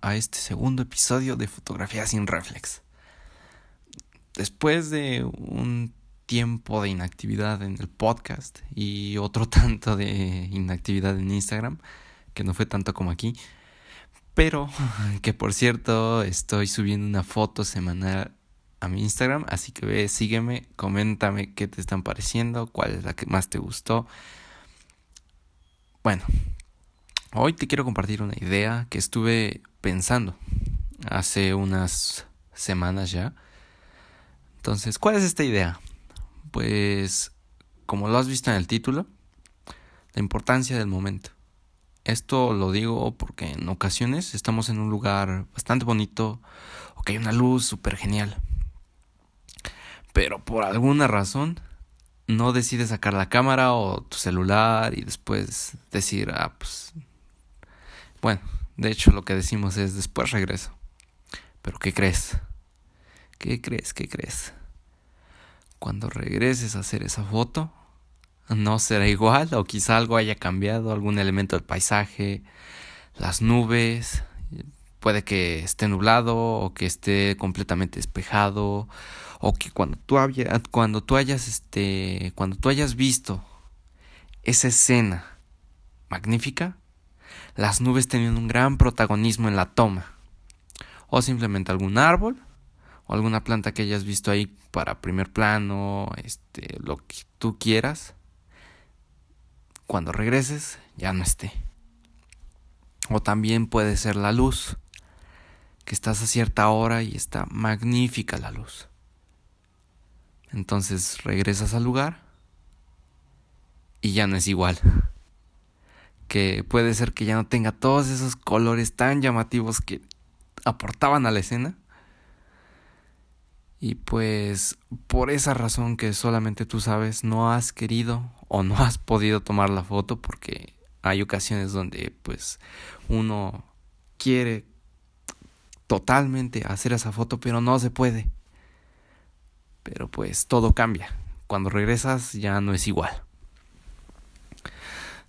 a este segundo episodio de Fotografía sin Reflex. Después de un tiempo de inactividad en el podcast y otro tanto de inactividad en Instagram, que no fue tanto como aquí, pero que por cierto estoy subiendo una foto semanal a mi Instagram, así que ve, sígueme, coméntame qué te están pareciendo, cuál es la que más te gustó. Bueno, hoy te quiero compartir una idea que estuve pensando hace unas semanas ya. Entonces, ¿cuál es esta idea? Pues, como lo has visto en el título, la importancia del momento. Esto lo digo porque en ocasiones estamos en un lugar bastante bonito o que hay una luz súper genial pero por alguna razón no decides sacar la cámara o tu celular y después decir, ah, pues, bueno, de hecho lo que decimos es después regreso. Pero ¿qué crees? ¿Qué crees? ¿Qué crees? Cuando regreses a hacer esa foto, no será igual o quizá algo haya cambiado, algún elemento del paisaje, las nubes, puede que esté nublado o que esté completamente despejado o que cuando tú, cuando tú hayas este cuando tú hayas visto esa escena magnífica las nubes tenían un gran protagonismo en la toma o simplemente algún árbol o alguna planta que hayas visto ahí para primer plano este lo que tú quieras cuando regreses ya no esté o también puede ser la luz que estás a cierta hora y está magnífica la luz. Entonces regresas al lugar y ya no es igual. Que puede ser que ya no tenga todos esos colores tan llamativos que aportaban a la escena. Y pues por esa razón que solamente tú sabes, no has querido o no has podido tomar la foto porque hay ocasiones donde pues uno quiere totalmente hacer esa foto, pero no se puede. Pero pues todo cambia. Cuando regresas ya no es igual.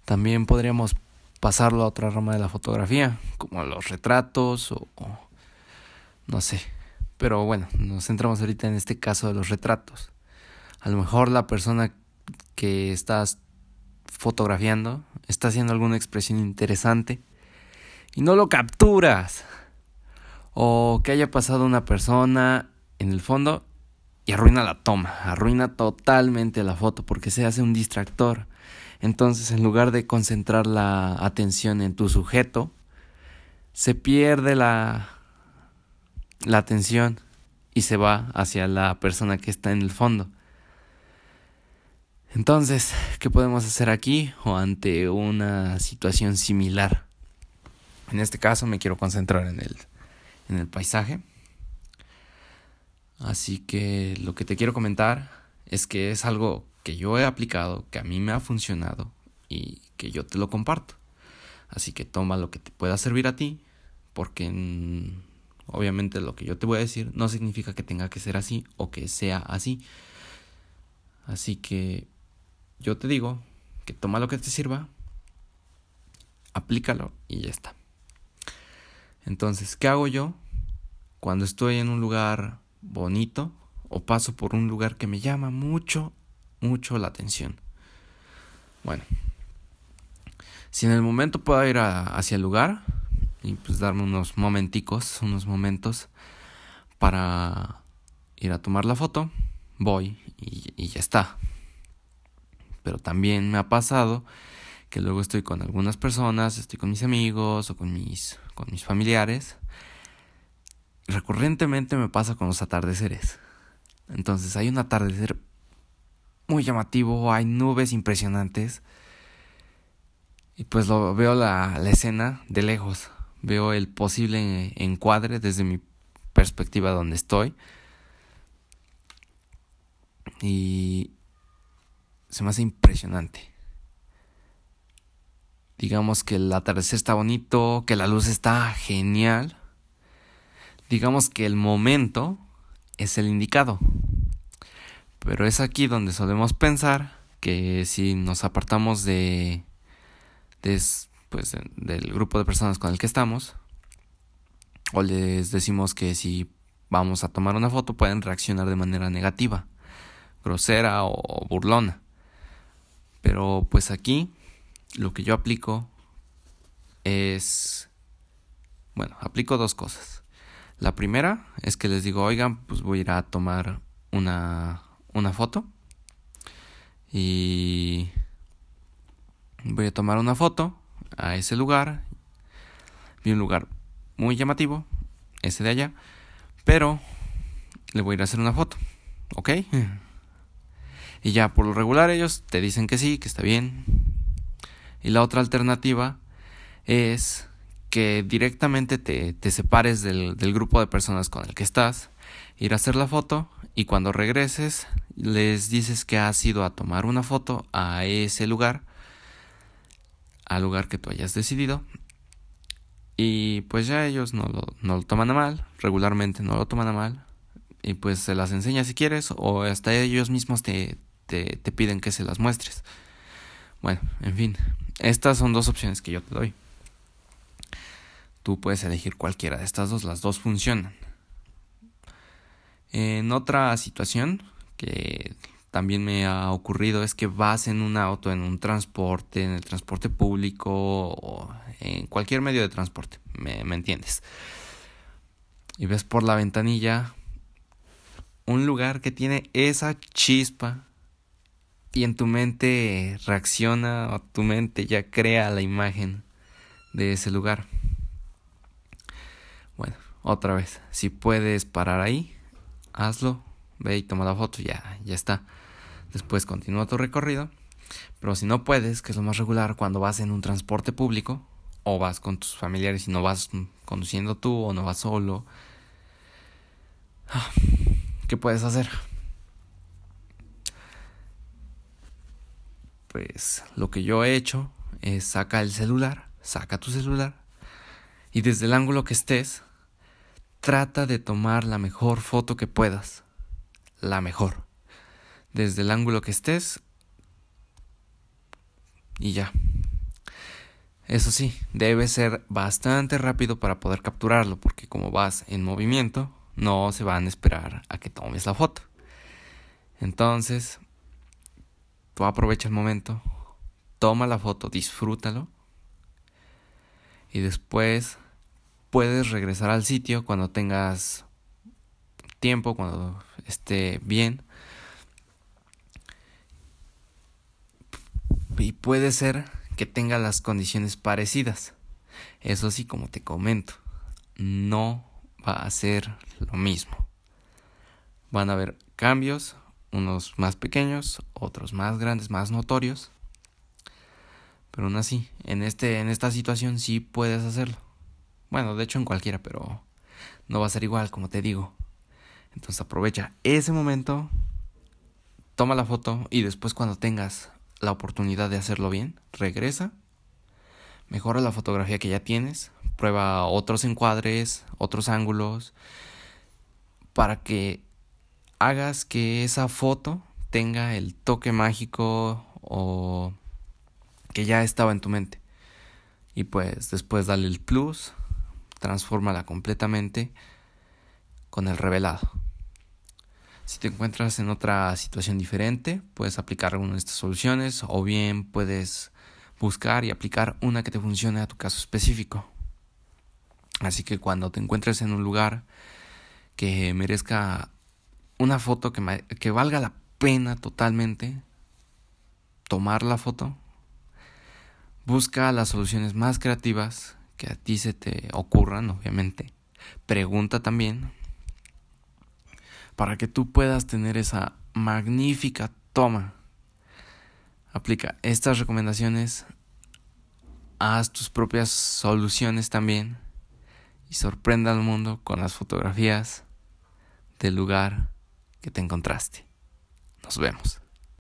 También podríamos pasarlo a otra rama de la fotografía, como los retratos o, no sé. Pero bueno, nos centramos ahorita en este caso de los retratos. A lo mejor la persona que estás fotografiando está haciendo alguna expresión interesante y no lo capturas o que haya pasado una persona en el fondo y arruina la toma, arruina totalmente la foto porque se hace un distractor. Entonces, en lugar de concentrar la atención en tu sujeto, se pierde la, la atención y se va hacia la persona que está en el fondo. Entonces, ¿qué podemos hacer aquí o ante una situación similar? En este caso me quiero concentrar en el en el paisaje. Así que lo que te quiero comentar es que es algo que yo he aplicado, que a mí me ha funcionado y que yo te lo comparto. Así que toma lo que te pueda servir a ti, porque obviamente lo que yo te voy a decir no significa que tenga que ser así o que sea así. Así que yo te digo que toma lo que te sirva, aplícalo y ya está. Entonces, ¿qué hago yo cuando estoy en un lugar bonito o paso por un lugar que me llama mucho, mucho la atención? Bueno, si en el momento puedo ir hacia el lugar y pues darme unos momenticos, unos momentos para ir a tomar la foto, voy y, y ya está. Pero también me ha pasado que luego estoy con algunas personas, estoy con mis amigos o con mis, con mis familiares. Recurrentemente me pasa con los atardeceres. Entonces hay un atardecer muy llamativo, hay nubes impresionantes. Y pues lo veo la, la escena de lejos. Veo el posible encuadre desde mi perspectiva donde estoy. Y se me hace impresionante digamos que el atardecer está bonito, que la luz está genial, digamos que el momento es el indicado. Pero es aquí donde solemos pensar que si nos apartamos de, pues, del grupo de personas con el que estamos, O les decimos que si vamos a tomar una foto pueden reaccionar de manera negativa, grosera o burlona. Pero pues aquí lo que yo aplico es, bueno, aplico dos cosas. La primera es que les digo, oigan, pues voy a ir a tomar una, una foto y voy a tomar una foto a ese lugar. Vi un lugar muy llamativo, ese de allá, pero le voy a ir a hacer una foto, ¿ok? Y ya por lo regular ellos te dicen que sí, que está bien. Y la otra alternativa es que directamente te, te separes del, del, grupo de personas con el que estás, ir a hacer la foto y cuando regreses les dices que has ido a tomar una foto a ese lugar, al lugar que tú hayas decidido. Y pues ya ellos no lo, no lo toman a mal, regularmente no lo toman a mal. Y pues se las enseña si quieres o hasta ellos mismos te, te, te piden que se las muestres. Bueno, en fin, estas son dos opciones que yo te doy. Tú puedes elegir cualquiera de estas dos, las dos funcionan. En otra situación que también me ha ocurrido es que vas en un auto, en un transporte, en el transporte público o en cualquier medio de transporte, me, entiendes. Y ves por la ventanilla un lugar que tiene esa chispa y en tu mente reacciona o tu mente ya crea la imagen de ese lugar. Bueno, otra vez, si puedes parar ahí, hazlo, ve y toma la foto, ya, ya está. Después continúa tu recorrido. Pero si no puedes, que es lo más regular cuando vas en un transporte público, o vas con tus familiares y no vas conduciendo tú, o no vas solo, ¿qué puedes hacer? Pues lo que yo he hecho es saca el celular, saca tu celular, y desde el ángulo que estés, trata de tomar la mejor foto que puedas. La mejor. Desde el ángulo que estés. Y ya. Eso sí, debe ser bastante rápido para poder capturarlo, porque como vas en movimiento, no se van a esperar a que tomes la foto. Entonces, tú aprovecha el momento, toma la foto, disfrútalo y después puedes regresar al sitio cuando tengas tiempo, cuando esté bien. Y puede ser que tenga las condiciones parecidas. Eso sí, como te comento, no va a ser lo mismo. Van a haber cambios, unos más pequeños, otros más grandes, más notorios. Pero aún así, en, este, en esta situación sí puedes hacerlo. Bueno, de hecho en cualquiera, pero no va a ser igual, como te digo. Entonces aprovecha ese momento, toma la foto y después cuando tengas la oportunidad de hacerlo bien, regresa, mejora la fotografía que ya tienes, prueba otros encuadres, otros ángulos, para que hagas que esa foto tenga el toque mágico o que ya estaba en tu mente. Y pues después dale el plus, transfórmala completamente con el revelado. Si te encuentras en otra situación diferente, puedes aplicar alguna de estas soluciones o bien puedes buscar y aplicar una que te funcione a tu caso específico. Así que cuando te encuentres en un lugar que merezca una foto que, que valga la pena totalmente tomar la foto, busca las soluciones más creativas que a ti se te ocurran, obviamente. Pregunta también para que tú puedas tener esa magnífica toma. Aplica estas recomendaciones, haz tus propias soluciones también y sorprenda al mundo con las fotografías del lugar que te encontraste. Nos vemos.